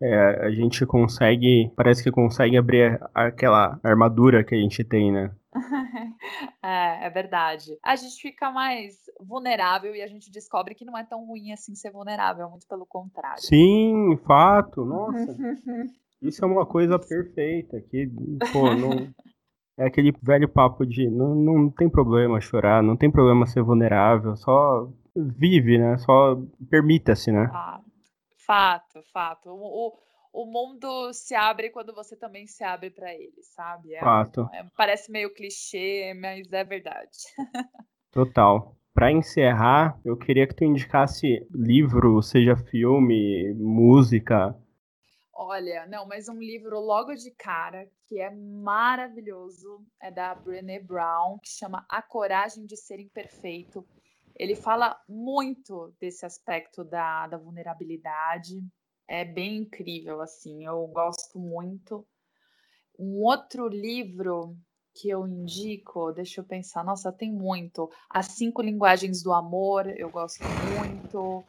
[SPEAKER 3] é, a gente consegue, parece que consegue abrir aquela armadura que a gente tem, né?
[SPEAKER 4] é, é verdade. A gente fica mais vulnerável e a gente descobre que não é tão ruim assim ser vulnerável, muito pelo contrário.
[SPEAKER 3] Sim, fato, nossa. Isso é uma coisa perfeita, que, pô, não, É aquele velho papo de não, não tem problema chorar, não tem problema ser vulnerável, só vive, né? Só permita-se, né?
[SPEAKER 4] Ah, fato, fato. O, o, o, mundo se abre quando você também se abre para ele, sabe?
[SPEAKER 3] É, fato.
[SPEAKER 4] É, parece meio clichê, mas é verdade.
[SPEAKER 3] Total. Para encerrar, eu queria que tu indicasse livro, seja filme, música,
[SPEAKER 4] Olha, não, mas um livro logo de cara que é maravilhoso é da Brené Brown, que chama A Coragem de Ser Imperfeito. Ele fala muito desse aspecto da, da vulnerabilidade. É bem incrível, assim, eu gosto muito. Um outro livro que eu indico, deixa eu pensar, nossa, tem muito. As Cinco Linguagens do Amor, eu gosto muito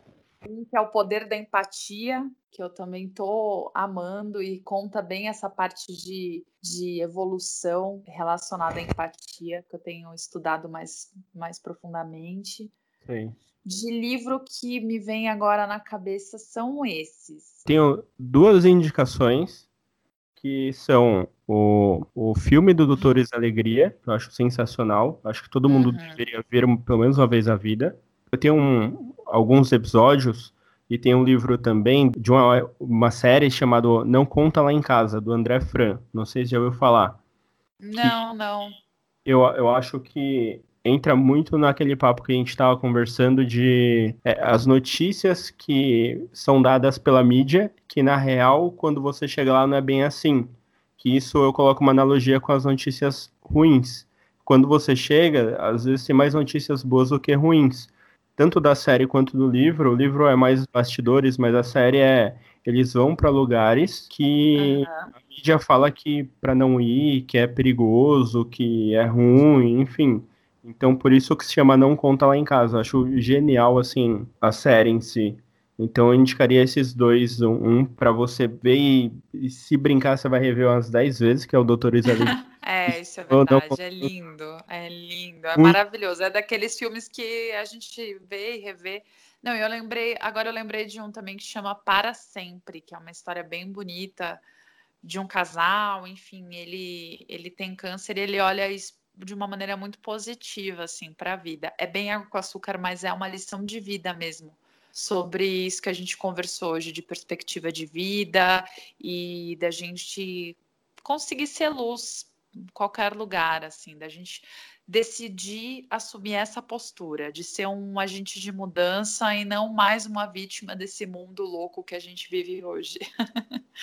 [SPEAKER 4] um que é o poder da empatia, que eu também tô amando e conta bem essa parte de, de evolução relacionada à empatia, que eu tenho estudado mais, mais profundamente.
[SPEAKER 3] Sim.
[SPEAKER 4] De livro que me vem agora na cabeça são esses.
[SPEAKER 3] Tenho duas indicações que são o, o filme do Doutores Alegria, que eu acho sensacional. Acho que todo mundo uhum. deveria ver pelo menos uma vez na vida. Eu tenho um, alguns episódios e tem um livro também de uma, uma série chamada Não Conta Lá em Casa, do André Fran. Não sei se já ouviu falar.
[SPEAKER 4] Não, não.
[SPEAKER 3] Eu, eu acho que entra muito naquele papo que a gente estava conversando de é, as notícias que são dadas pela mídia, que na real, quando você chega lá, não é bem assim. Que isso eu coloco uma analogia com as notícias ruins. Quando você chega, às vezes tem mais notícias boas do que ruins tanto da série quanto do livro. O livro é mais bastidores, mas a série é eles vão para lugares que uhum. a mídia fala que para não ir, que é perigoso, que é ruim, enfim. Então por isso que se chama Não Conta Lá em Casa. Acho genial assim a série em si. Então eu indicaria esses dois, um para você ver e, e, se brincar você vai rever umas 10 vezes, que é o Doutor Isabel.
[SPEAKER 4] É, isso é verdade. É lindo, é lindo, é maravilhoso. É daqueles filmes que a gente vê e revê. Não, eu lembrei, agora eu lembrei de um também que chama Para Sempre, que é uma história bem bonita de um casal, enfim, ele ele tem câncer e ele olha isso de uma maneira muito positiva assim para a vida. É bem água com açúcar, mas é uma lição de vida mesmo. Sobre isso que a gente conversou hoje, de perspectiva de vida e da gente conseguir ser luz qualquer lugar, assim, da gente decidir assumir essa postura de ser um agente de mudança e não mais uma vítima desse mundo louco que a gente vive hoje.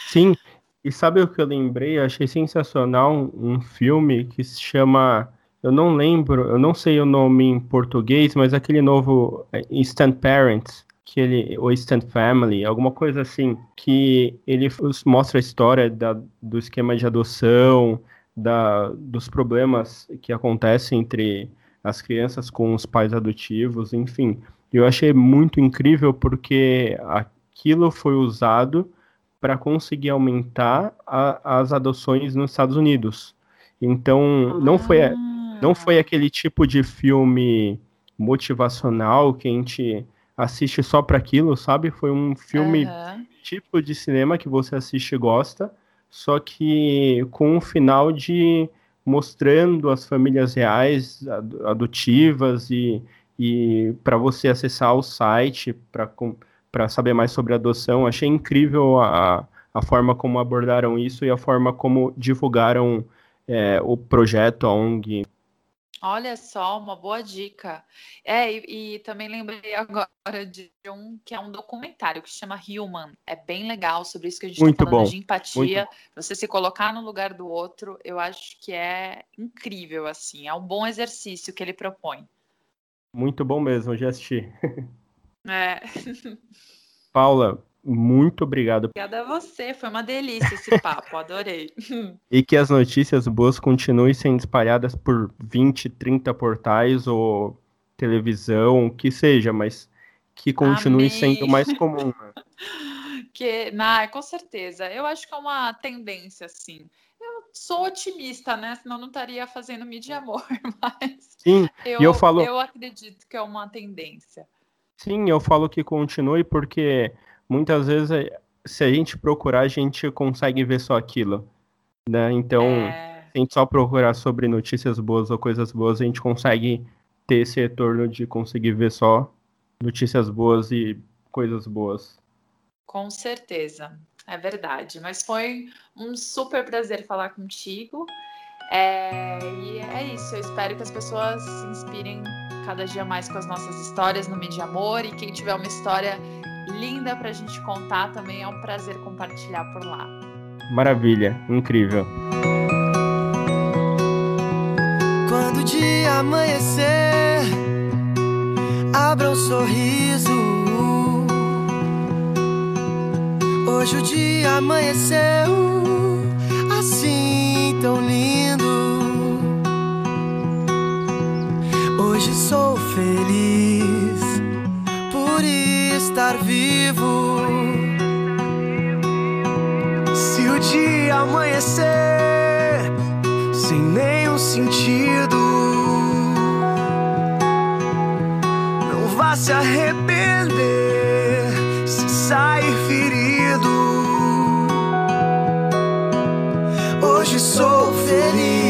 [SPEAKER 3] Sim, e sabe o que eu lembrei? Eu achei sensacional um, um filme que se chama. Eu não lembro, eu não sei o nome em português, mas aquele novo é, Instant Parents, que ele, ou Instant Family, alguma coisa assim, que ele mostra a história da, do esquema de adoção, da, dos problemas que acontecem entre as crianças com os pais adotivos, enfim. Eu achei muito incrível porque aquilo foi usado para conseguir aumentar a, as adoções nos Estados Unidos. Então, não foi, não foi ah. aquele tipo de filme motivacional que a gente assiste só para aquilo, sabe? Foi um filme uhum. tipo de cinema que você assiste e gosta, só que com um final de mostrando as famílias reais adotivas e, e para você acessar o site para saber mais sobre adoção. Achei incrível a, a forma como abordaram isso e a forma como divulgaram é, o projeto, a ONG.
[SPEAKER 4] Olha só, uma boa dica. É, e, e, também lembrei agora de um que é um documentário que se chama Human. É bem legal sobre isso que a gente está falando bom. de empatia. Você se colocar no lugar do outro, eu acho que é incrível, assim. É um bom exercício que ele propõe.
[SPEAKER 3] Muito bom mesmo, já assisti.
[SPEAKER 4] É.
[SPEAKER 3] Paula, muito obrigado.
[SPEAKER 4] Obrigada a você, foi uma delícia esse papo, adorei.
[SPEAKER 3] e que as notícias boas continuem sendo espalhadas por 20, 30 portais ou televisão, o que seja, mas que continue Amém. sendo mais comum. Né?
[SPEAKER 4] que, na, com certeza. Eu acho que é uma tendência, assim. Eu sou otimista, né? Senão não estaria fazendo mídia amor, mas
[SPEAKER 3] Sim,
[SPEAKER 4] eu,
[SPEAKER 3] eu falo.
[SPEAKER 4] Eu acredito que é uma tendência.
[SPEAKER 3] Sim, eu falo que continue porque muitas vezes, se a gente procurar, a gente consegue ver só aquilo, né? Então, é... Se a gente só procurar sobre notícias boas ou coisas boas, a gente consegue ter esse retorno de conseguir ver só notícias boas e coisas boas.
[SPEAKER 4] Com certeza, é verdade. Mas foi um super prazer falar contigo. É, e é isso. Eu espero que as pessoas se inspirem cada dia mais com as nossas histórias no Mídia Amor. E quem tiver uma história linda para a gente contar, também é um prazer compartilhar por lá.
[SPEAKER 3] Maravilha, incrível.
[SPEAKER 5] Quando o dia amanhecer, abra um sorriso. Hoje o dia amanheceu assim tão lindo. Hoje sou feliz estar vivo. Se o dia amanhecer sem nenhum sentido, não vá se arrepender se sair ferido. Hoje sou feliz